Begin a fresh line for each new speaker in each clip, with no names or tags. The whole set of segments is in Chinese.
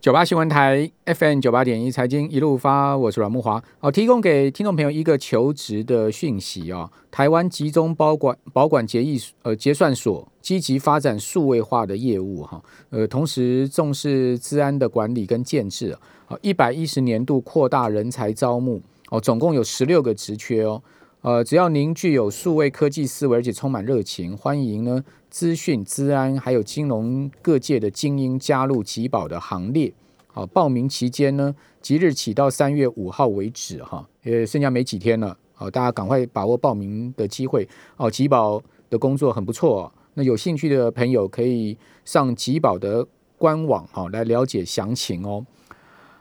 九八新闻台 FM 九八点一财经一路发，我是阮木华。哦，提供给听众朋友一个求职的讯息哦。台湾集中保管保管结义呃结算所积极发展数位化的业务哈，呃，同时重视治安的管理跟建制啊。一百一十年度扩大人才招募哦，总共有十六个职缺哦。呃，只要您具有数位科技思维，而且充满热情，欢迎呢资讯、治安还有金融各界的精英加入吉宝的行列。好，报名期间呢，即日起到三月五号为止哈，也，剩下没几天了。好，大家赶快把握报名的机会。哦，吉宝的工作很不错，那有兴趣的朋友可以上吉宝的官网哈来了解详情哦。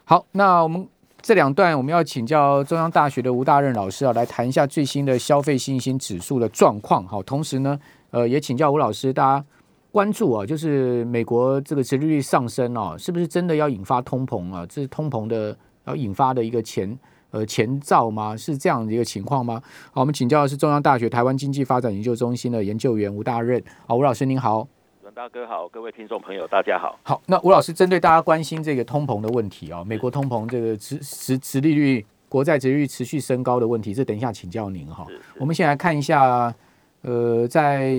好，那我们。这两段我们要请教中央大学的吴大任老师啊，来谈一下最新的消费信心指数的状况。好，同时呢，呃，也请教吴老师，大家关注啊，就是美国这个殖利率上升啊，是不是真的要引发通膨啊？这是通膨的要引发的一个前呃前兆吗？是这样的一个情况吗？好，我们请教的是中央大学台湾经济发展研究中心的研究员吴大任。好，吴老师您好。
大哥好，各位听众朋友，大家好。
好，那吴老师针对大家关心这个通膨的问题啊，美国通膨这个持持持利率、国债殖利率持续升高的问题，这等一下请教您哈。我们先来看一下，呃，在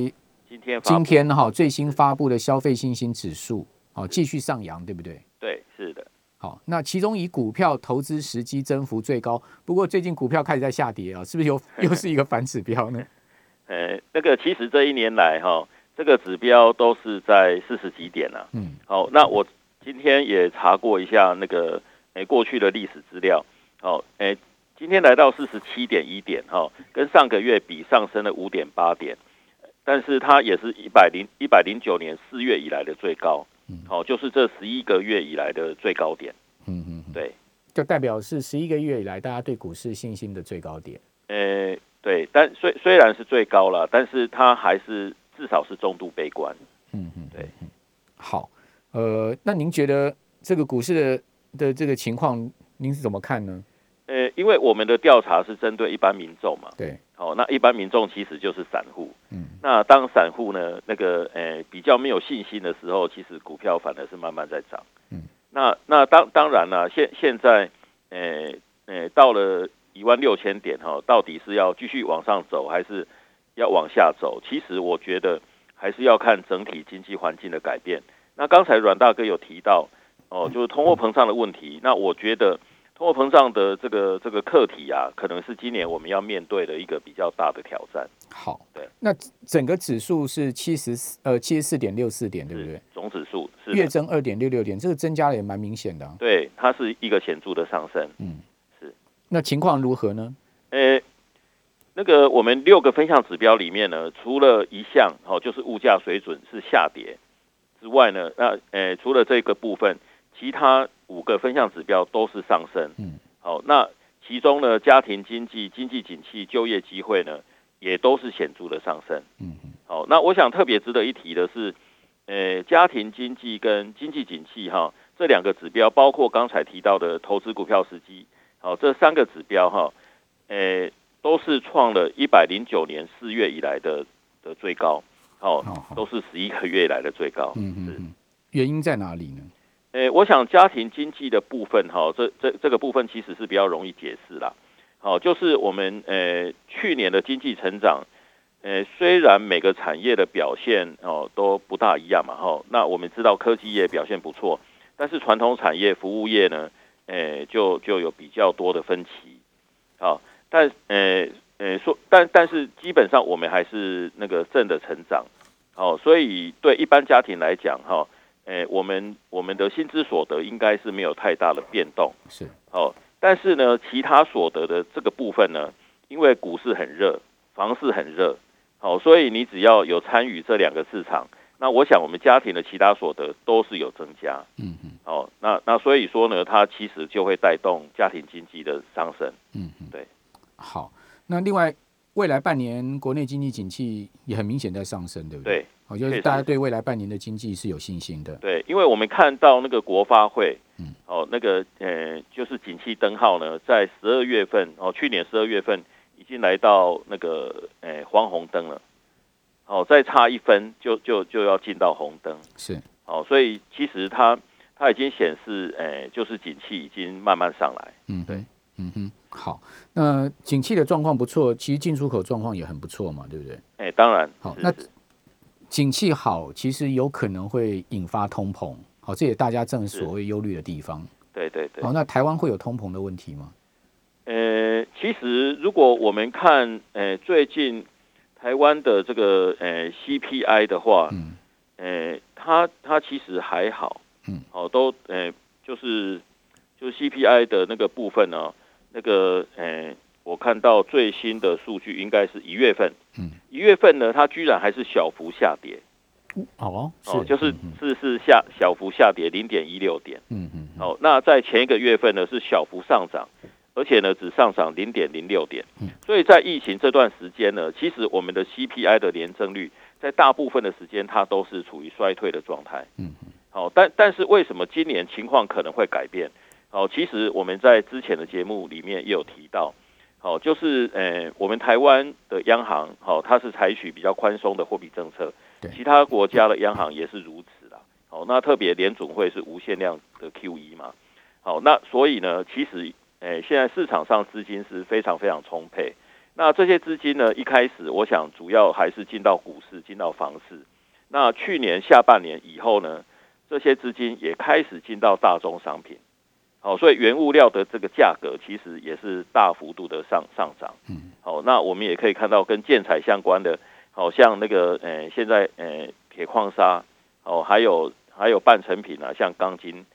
今天
今天哈最新发布的消费信心指数，好继续上扬，对不对？
对，是的。
好，那其中以股票投资时机增幅最高，不过最近股票开始在下跌啊，是不是又 又是一个反指标呢？
呃，那个其实这一年来哈。这个指标都是在四十几点了。嗯，好，那我今天也查过一下那个诶过去的历史资料。好，诶，今天来到四十七点一点，哈，跟上个月比上升了五点八点，但是它也是一百零一百零九年四月以来的最高。嗯，好，就是这十一个月以来的最高点。嗯嗯，对，
就代表是十一个月以来大家对股市信心的最高点。
呃，对，但虽虽然是最高了，但是它还是。至少是中度悲观。嗯嗯，对。
好，呃，那您觉得这个股市的的这个情况，您是怎么看呢？
呃，因为我们的调查是针对一般民众嘛。
对。
好，那一般民众其实就是散户。嗯。那当散户呢，那个呃比较没有信心的时候，其实股票反而是慢慢在涨。嗯。那那当当然了，现现在呃呃到了一万六千点哈，到底是要继续往上走还是？要往下走，其实我觉得还是要看整体经济环境的改变。那刚才阮大哥有提到哦，就是通货膨胀的问题。那我觉得通货膨胀的这个这个课题啊，可能是今年我们要面对的一个比较大的挑战。
好，对，那整个指数是七十四呃七十四点六四点，对不对？
总指数是
月增二点六六点，这个增加的也蛮明显的。
对，它是一个显著的上升。嗯，是。
那情况如何呢？
呃。那个我们六个分项指标里面呢，除了一项哦，就是物价水准是下跌之外呢，那呃除了这个部分，其他五个分项指标都是上升。嗯，好，那其中呢，家庭经济、经济景气、就业机会呢，也都是显著的上升。嗯嗯，好，那我想特别值得一提的是，呃，家庭经济跟经济景气哈这两个指标，包括刚才提到的投资股票时机，好，这三个指标哈，呃。都是创了一百零九年四月以来的的最高，哦，都是十一个月以来的最高。嗯嗯，
原因在哪里呢？
诶，我想家庭经济的部分，哈，这这这个部分其实是比较容易解释啦。好，就是我们呃去年的经济成长，呃，虽然每个产业的表现哦都不大一样嘛，哈，那我们知道科技业表现不错，但是传统产业、服务业呢，诶，就就有比较多的分歧，好。但呃呃说，但但是基本上我们还是那个正的成长，好，所以对一般家庭来讲哈，诶，我们我们的薪资所得应该是没有太大的变动，
是，
哦，但是呢，其他所得的这个部分呢，因为股市很热，房市很热，好，所以你只要有参与这两个市场，那我想我们家庭的其他所得都是有增加，嗯嗯，哦，那那所以说呢，它其实就会带动家庭经济的上升，嗯嗯，对。
好，那另外未来半年国内经济景气也很明显在上升，对不对？
对，
好，就是大家对未来半年的经济是有信心的。
对，因为我们看到那个国发会，嗯，哦，那个呃，就是景气灯号呢，在十二月份，哦，去年十二月份已经来到那个呃黄红灯了，哦，再差一分就就就要进到红灯，
是，
哦，所以其实它它已经显示，诶，就是景气已经慢慢上来。
嗯，对，嗯哼，好，那景气的状况不错，其实进出口状况也很不错嘛，对不对？
哎，当然。
好，那景气好，其实有可能会引发通膨，好，这也大家正所谓忧虑的地方。
对对对。
好，那台湾会有通膨的问题吗？
呃，其实如果我们看，呃，最近台湾的这个呃 CPI 的话，嗯，呃，它它其实还好。嗯，好，都诶，就是就是 CPI 的那个部分呢，那个诶，我看到最新的数据应该是一月份，嗯，一月份呢，它居然还是小幅下跌，
哦，
哦，就是是是下小幅下跌零点一六点，嗯嗯，好，那在前一个月份呢是小幅上涨，而且呢只上涨零点零六点，嗯，所以在疫情这段时间呢，其实我们的 CPI 的年增率在大部分的时间它都是处于衰退的状态，嗯。好，但但是为什么今年情况可能会改变？好，其实我们在之前的节目里面也有提到，好，就是呃，我们台湾的央行，好，它是采取比较宽松的货币政策，其他国家的央行也是如此啦。好，那特别联总会是无限量的 QE 嘛，好，那所以呢，其实，诶，现在市场上资金是非常非常充沛，那这些资金呢，一开始我想主要还是进到股市，进到房市，那去年下半年以后呢？这些资金也开始进到大宗商品，好，所以原物料的这个价格其实也是大幅度的上上涨。嗯，好，那我们也可以看到跟建材相关的，好像那个呃，现在呃，铁矿砂，哦，还有还有半成品啊，像钢筋，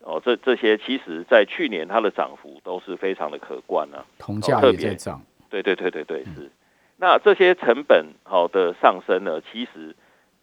哦，这这些其实在去年它的涨幅都是非常的可观啊。
铜价也在涨。
对对对对对，是。那这些成本好的上升呢，其实。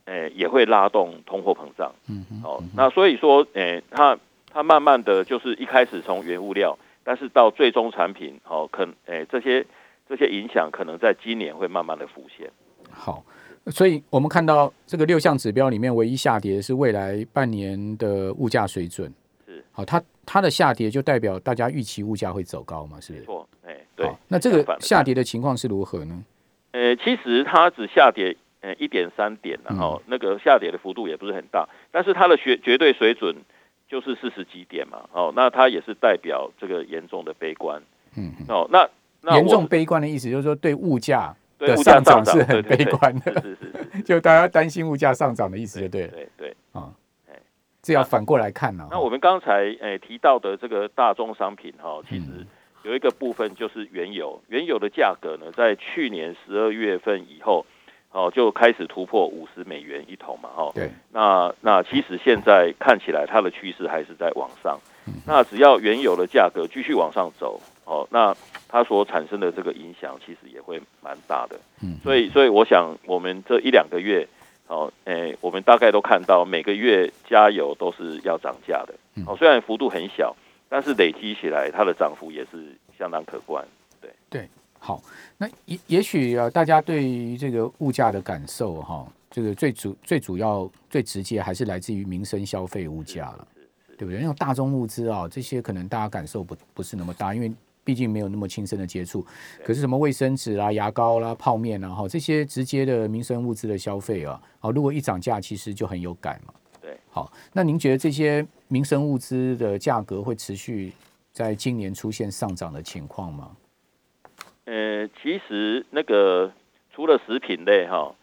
诶，也会拉动通货膨胀。嗯，好，那所以说，诶，它它慢慢的就是一开始从原物料，但是到最终产品，哦，可诶这些这些影响可能在今年会慢慢的浮现。
好，所以我们看到这个六项指标里面唯一下跌是未来半年的物价水准。
是，
好，它它的下跌就代表大家预期物价会走高嘛？是不是？
错，哎，对。
那这个下跌的情况是如何呢？
呃，其实它只下跌。呃，一点三点，然后那个下跌的幅度也不是很大，但是它的绝绝对水准就是四十几点嘛，哦，那它也是代表这个严重的悲观，嗯，哦，那
严重悲观的意思就是说对物价的上涨是很悲观的，
是是是，
就大家担心物价上涨的意思，就对，
对对，啊，
哎，这要反过来看呢。
那我们刚才诶提到的这个大宗商品哈，其实有一个部分就是原油，原油的价格呢，在去年十二月份以后。哦，就开始突破五十美元一桶嘛，哦，
对，
那那其实现在看起来它的趋势还是在往上，那只要原油的价格继续往上走，哦，那它所产生的这个影响其实也会蛮大的，嗯，所以所以我想我们这一两个月，哦，诶，我们大概都看到每个月加油都是要涨价的，哦，虽然幅度很小，但是累积起来它的涨幅也是相当可观，对。
对。好，那也也许啊，大家对于这个物价的感受哈，这个最主最主要最直接还是来自于民生消费物价了，对不对？因为大宗物资啊，这些可能大家感受不不是那么大，因为毕竟没有那么亲身的接触。可是什么卫生纸啦、牙膏啦、泡面啊，哈，这些直接的民生物资的消费啊，好，如果一涨价，其实就很有感嘛。
对，
好，那您觉得这些民生物资的价格会持续在今年出现上涨的情况吗？
呃，其实那个除了食品类哈，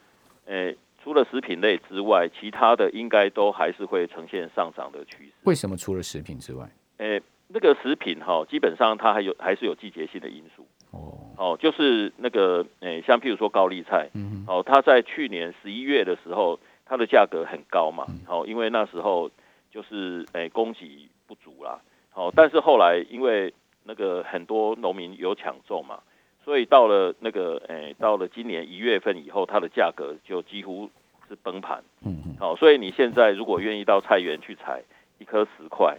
呃，除了食品类之外，其他的应该都还是会呈现上涨的趋势。
为什么除了食品之外？
呃，那个食品哈，基本上它还有还是有季节性的因素。哦，哦，就是那个，呃，像譬如说高丽菜，嗯，哦，它在去年十一月的时候，它的价格很高嘛，好，因为那时候就是诶供给不足啦，好，但是后来因为那个很多农民有抢种嘛。所以到了那个，诶，到了今年一月份以后，它的价格就几乎是崩盘。嗯嗯。好，所以你现在如果愿意到菜园去采，一颗十块。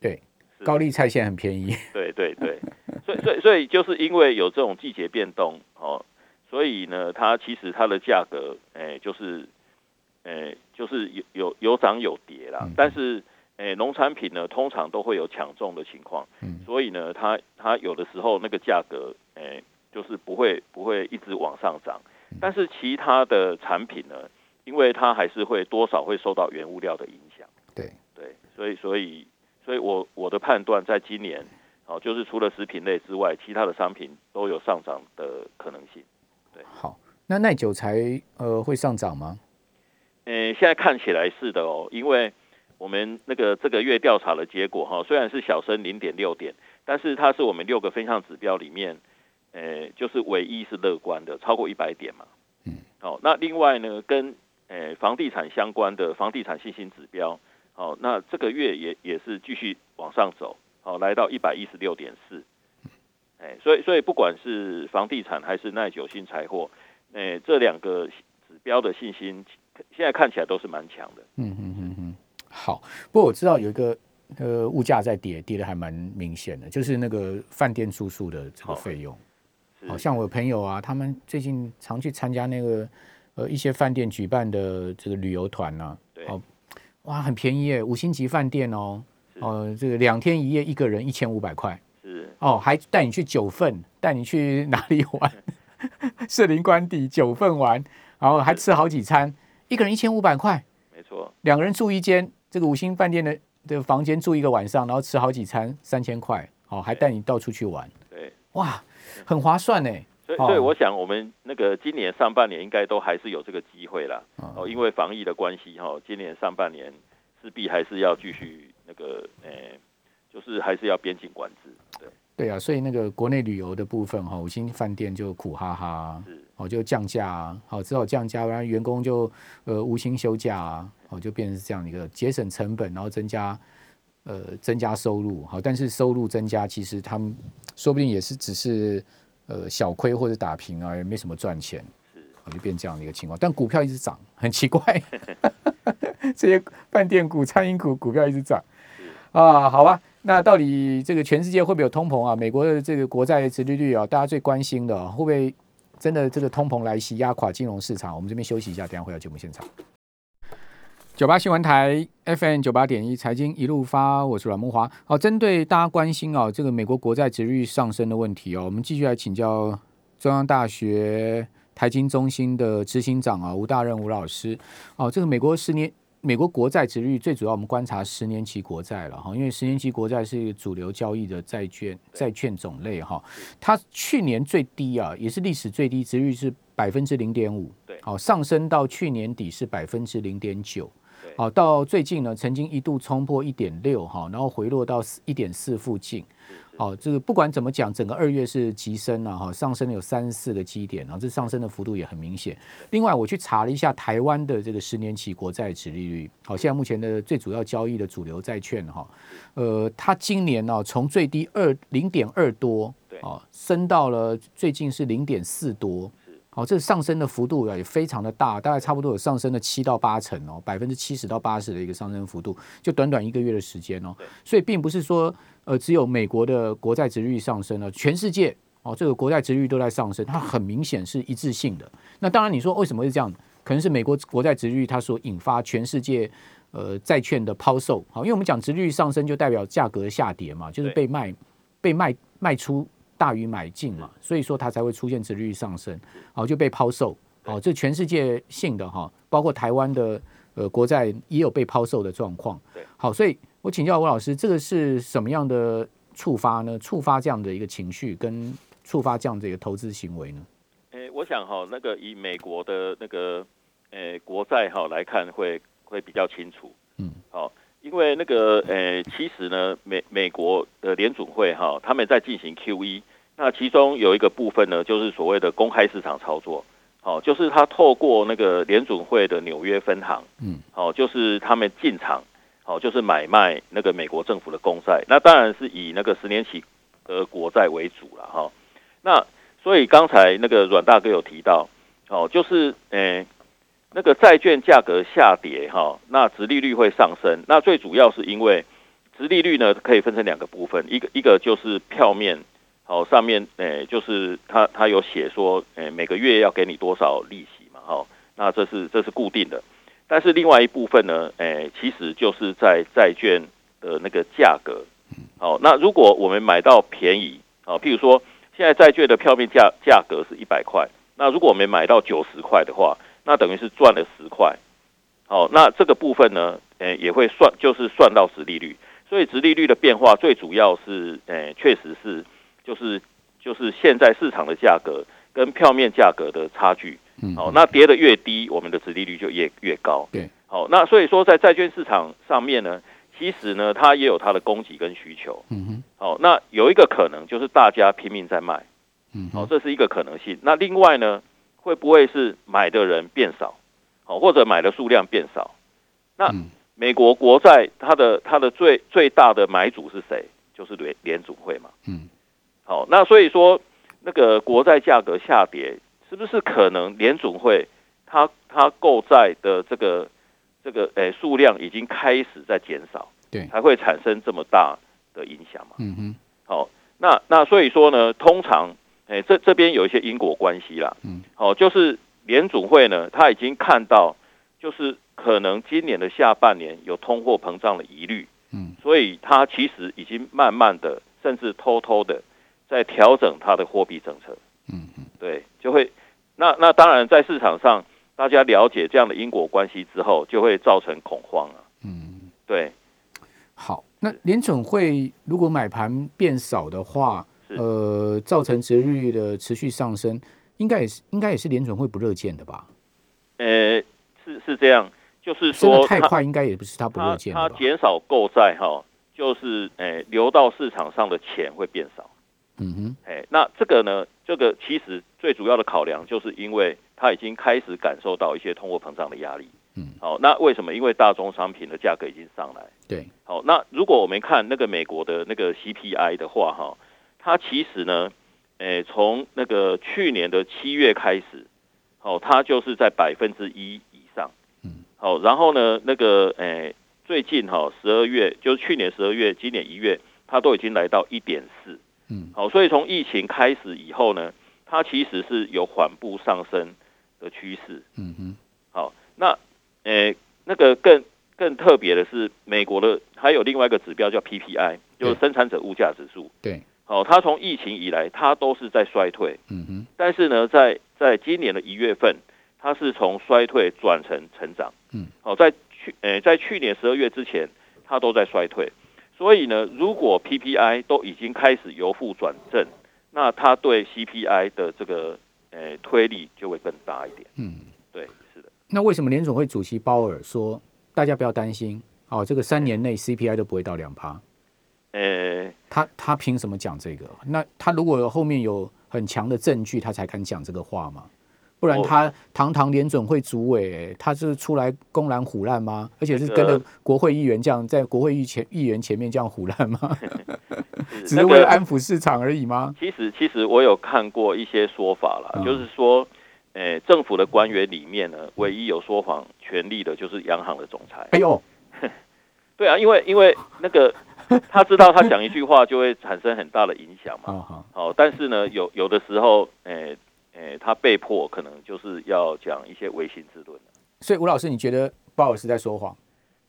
对，高丽菜现在很便宜。
对对对。所以所以所以就是因为有这种季节变动，哦，所以呢，它其实它的价格，诶，就是，诶，就是有有有涨有跌啦。但是。诶，农产品呢，通常都会有抢种的情况，嗯，所以呢，它它有的时候那个价格，诶，就是不会不会一直往上涨，但是其他的产品呢，因为它还是会多少会受到原物料的影响，
对
对，所以所以所以我我的判断，在今年哦，就是除了食品类之外，其他的商品都有上涨的可能性。对，
好，那耐久材呃会上涨吗？
嗯，现在看起来是的哦，因为我们那个这个月调查的结果哈，虽然是小升零点六点，但是它是我们六个分项指标里面，呃，就是唯一是乐观的，超过一百点嘛。嗯，好，那另外呢，跟呃房地产相关的房地产信心指标，好，那这个月也也是继续往上走，好，来到一百一十六点四。哎，所以所以不管是房地产还是耐久性财货，哎，这两个指标的信心。现在看起来都是蛮强的。
嗯嗯嗯嗯，好。不过我知道有一个呃物价在跌，跌的还蛮明显的，就是那个饭店住宿的这个费用。好像我朋友啊，他们最近常去参加那个呃一些饭店举办的这个旅游团呢。
对。
哦，哇，很便宜耶，五星级饭店哦。哦，这个两天一夜一个人一千五百块。
是。
哦，还带你去九份，带你去哪里玩？士林官邸九份玩，然后还吃好几餐。一个人一千五百块，
没错。
两个人住一间这个五星饭店的的房间住一个晚上，然后吃好几餐，三千块，哦，还带你到处去玩。
对，
哇，很划算呢。
所以，所以我想，我们那个今年上半年应该都还是有这个机会啦。哦，因为防疫的关系，哈，今年上半年势必还是要继续那个，呃，就是还是要边境管制。对，
对啊，所以那个国内旅游的部分，哈，五星饭店就苦哈哈。是。哦，就降价啊，好，只好降价，然后员工就呃无薪休假啊，哦，就变成这样一个节省成本，然后增加呃增加收入，好，但是收入增加，其实他们说不定也是只是呃小亏或者打平啊，也没什么赚钱，是，就变这样的一个情况。但股票一直涨，很奇怪，这些饭店股、餐饮股股票一直涨，啊，好吧，那到底这个全世界会不会有通膨啊？美国的这个国债殖利率啊，大家最关心的会不会？真的，这个通膨来袭，压垮金融市场。我们这边休息一下，等下回到节目现场。九八新闻台 FM 九八点一，财经一路发，我是阮梦华。好，针对大家关心哦，这个美国国债值率上升的问题哦，我们继续来请教中央大学财经中心的执行长啊，吴大任吴老师。哦，这个美国十年。美国国债值率最主要，我们观察十年期国债了哈，因为十年期国债是一个主流交易的债券债券种类哈。它去年最低啊，也是历史最低，值率是百分之零点五，
对，
好上升到去年底是百分之零点九，好到最近呢，曾经一度冲破一点六哈，然后回落到一点四附近。好，这个不管怎么讲，整个二月是急升了哈，上升了有三十四个基点，然后这上升的幅度也很明显。另外，我去查了一下台湾的这个十年期国债值利率，好，现在目前的最主要交易的主流债券哈，呃，它今年呢从最低二零点二多，
对，
哦，升到了最近是零点四多。好，这上升的幅度也非常的大，大概差不多有上升了七到八成哦，百分之七十到八十的一个上升幅度，就短短一个月的时间哦。所以并不是说，呃，只有美国的国债值率上升了，全世界哦，这个国债值率都在上升，它很明显是一致性的。那当然，你说为什么是这样？可能是美国国债值率它所引发全世界呃债券的抛售。好，因为我们讲值率上升，就代表价格下跌嘛，就是被卖被卖卖出。大于买进嘛，所以说它才会出现殖利率上升，好就被抛售，好这全世界性的哈，包括台湾的呃国债也有被抛售的状况。好，所以我请教吴老师，这个是什么样的触发呢？触发这样的一个情绪，跟触发这样的一个投资行为呢？
诶，我想哈，那个以美国的那个诶国债哈来看，会会比较清楚。嗯，好。因为那个呃，其实呢，美美国的联准会哈，他们在进行 QE，那其中有一个部分呢，就是所谓的公开市场操作，好，就是他透过那个联准会的纽约分行，嗯，好，就是他们进场，好，就是买卖那个美国政府的公债，那当然是以那个十年期的国债为主了哈。那所以刚才那个阮大哥有提到，哦，就是呃。那个债券价格下跌，哈，那殖利率会上升。那最主要是因为殖利率呢，可以分成两个部分，一个一个就是票面，好，上面诶，就是它它有写说，诶，每个月要给你多少利息嘛，哈，那这是这是固定的。但是另外一部分呢，诶，其实就是在债券的那个价格，好，那如果我们买到便宜，好，譬如说现在债券的票面价价格是一百块，那如果我们买到九十块的话。那等于是赚了十块，好，那这个部分呢，诶，也会算，就是算到殖利率。所以殖利率的变化最主要是，诶，确实是，就是就是现在市场的价格跟票面价格的差距。
嗯，
好，那跌的越低，我们的殖利率就越越高。
对，
好，那所以说在债券市场上面呢，其实呢，它也有它的供给跟需求。
嗯哼，
好，那有一个可能就是大家拼命在卖。
嗯
好，这是一个可能性。那另外呢，会不会是买的人变少，好，或者买的数量变少？那
嗯
美国国债它的它的最最大的买主是谁？就是联联储会嘛。
嗯，
好，那所以说那个国债价格下跌，是不是可能联储会它它购债的这个这个诶数量已经开始在减少，
对
才会产生这么大的影响嘛？
嗯哼，
好，那那所以说呢，通常，哎、这这边有一些因果关系啦。
嗯，
好，就是联储会呢，他已经看到，就是可能今年的下半年有通货膨胀的疑虑，
嗯，
所以他其实已经慢慢的，甚至偷偷的在调整他的货币政策。
嗯嗯，
对，就会，那那当然在市场上，大家了解这样的因果关系之后，就会造成恐慌啊。
嗯，
对，
好，那联准会如果买盘变少的话，
是
呃，造成折利率的持续上升，应该也是应该也是联准会不热见的吧？
呃，是是这样，就是说
太快，应该也不是他不乐
它
见的吧？
它减少购债哈，就是诶、流到市场上的钱会变少。
嗯哼，
哎，那这个呢，这个其实最主要的考量就是因为它已经开始感受到一些通货膨胀的压力。
嗯，
好，那为什么？因为大宗商品的价格已经上来。
对，
好，那如果我们看那个美国的那个 CPI 的话，哈，它其实呢，诶，从那个去年的七月开始，好，它就是在百分之一以上。
嗯，
好，然后呢，那个诶，最近哈十二月，就是去年十二月，今年一月，它都已经来到一点四。
嗯，
好，所以从疫情开始以后呢，它其实是有缓步上升的趋势。
嗯哼，
好，那诶、那个更更特别的是，美国的还有另外一个指标叫 PPI，就是生产者物价指数。
对，
好，它从疫情以来，它都是在衰退，
嗯哼，
但是呢，在在今年的一月份，它是从衰退转成成长。
嗯，
好，在去诶、在去年十二月之前，它都在衰退。所以呢，如果 PPI 都已经开始由负转正，那它对 CPI 的这个诶、推力就会更大一点。
嗯。
对，是的。
那为什么联总会主席鲍尔说大家不要担心，哦，这个三年内 CPI 都不会到两趴？
呃，
他他凭什么讲这个？那他如果后面有很强的证据，他才敢讲这个话吗？不然
哦
他堂堂联准会主委，他是出来公然胡乱吗？而且是跟着国会议员这样在国会议前议员前面这样胡乱吗？只是为了安抚市场而已吗？
其实其实我有看过一些说法了，
嗯
就是说，诶、政府的官员里面呢，唯一有说谎权利的就是央行的总裁。
哎呦，
对啊，因为因为那个 他知道他讲一句话就会产生很大的影响嘛。
啊好，
好、但是呢，有有的时候，诶、诶、他被迫可能就是要讲一些唯心之论。
所以吴老师，你觉得鲍尔是在说谎？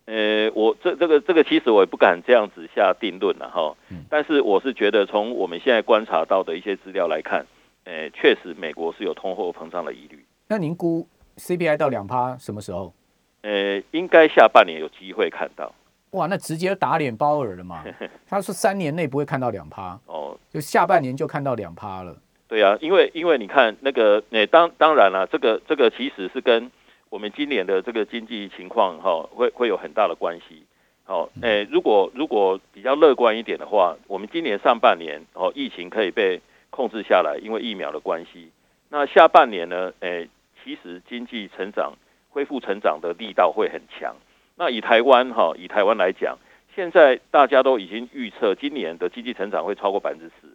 呃，我这这个这个其实我也不敢这样子下定论了哈
嗯，
但是我是觉得从我们现在观察到的一些资料来看，呃，确实美国是有通货膨胀的疑虑，
那您估 CPI 到两趴什么时候？
呃，应该下半年有机会看到
哇，那直接打脸鲍尔了嘛？他说三年内不会看到两趴，
哦。
就下半年就看到两趴了。
对啊，因为因为你看那个，呃，当当然了，这个这个其实是跟我们今年的这个经济情况哈、会会有很大的关系。好、呃，如果如果比较乐观一点的话，我们今年上半年哦，疫情可以被控制下来，因为疫苗的关系。那下半年呢，诶、其实经济成长恢复成长的力道会很强。那以台湾哈、以台湾来讲，现在大家都已经预测今年的经济成长会超过百分之四。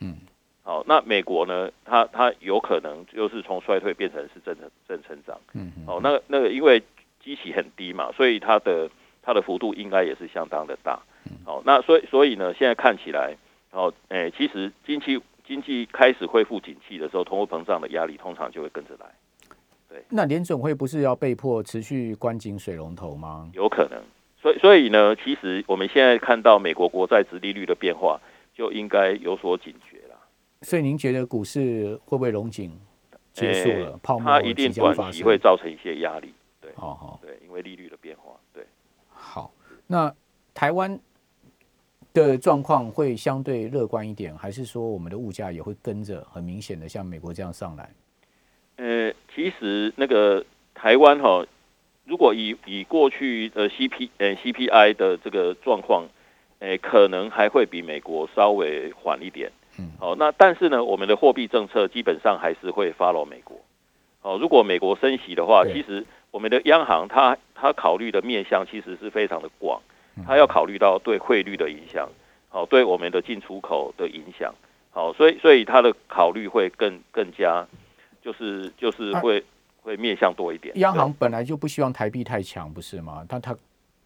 嗯，
好，那美国呢？它它有可能就是从衰退变成是正成正成长。
嗯嗯，
好，那那个因为基期很低嘛，所以它的它的幅度应该也是相当的大。好，那所以所以呢，现在看起来，哦，诶、其实经济经济开始恢复景气的时候，通货膨胀的压力通常就会跟着来，
那联准会不是要被迫持续关紧水龙头吗？
有可能。所以所以呢，其实我们现在看到美国国债殖利率的变化，就应该有所警觉了。
所以您觉得股市会不会龙井结束了？泡沫
它一定短期会造成一些压力。对，对，
好好
对，因为利率的变化，对。
好，那台湾的状况会相对乐观一点，还是说我们的物价也会跟着很明显的像美国这样上来？
呃，其实那个台湾哈，如果以以过去的 CP 呃 CPI 的这个状况，诶，可能还会比美国稍微缓一点。
嗯，
好，那但是呢，我们的货币政策基本上还是会 follow 美国。哦，如果美国升息的话，其实我们的央行它它考虑的面向其实是非常的广，
嗯
它要考虑到对汇率的影响，好，对我们的进出口的影响，好，所以所以它的考虑会更更加，就是就是
啊
会会面向多一点。
央行本来就不希望台币太强，不是吗？他他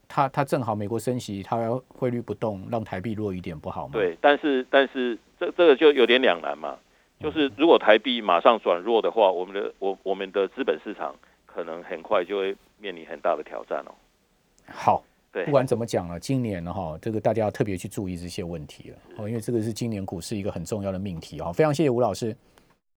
他他正好美国升息，他要汇率不动，让台币弱一点不好吗？，
对，但是但是这这个就有点两难嘛，就是如果台币马上转弱的话，我们的我我们的资本市场可能很快就会面临很大的挑战哦。
好。
对
不，管怎么讲了，今年呢哈，这个大家要特别去注意这些问题了哦，因为这个是今年股市一个很重要的命题哦。非常谢谢吴老师。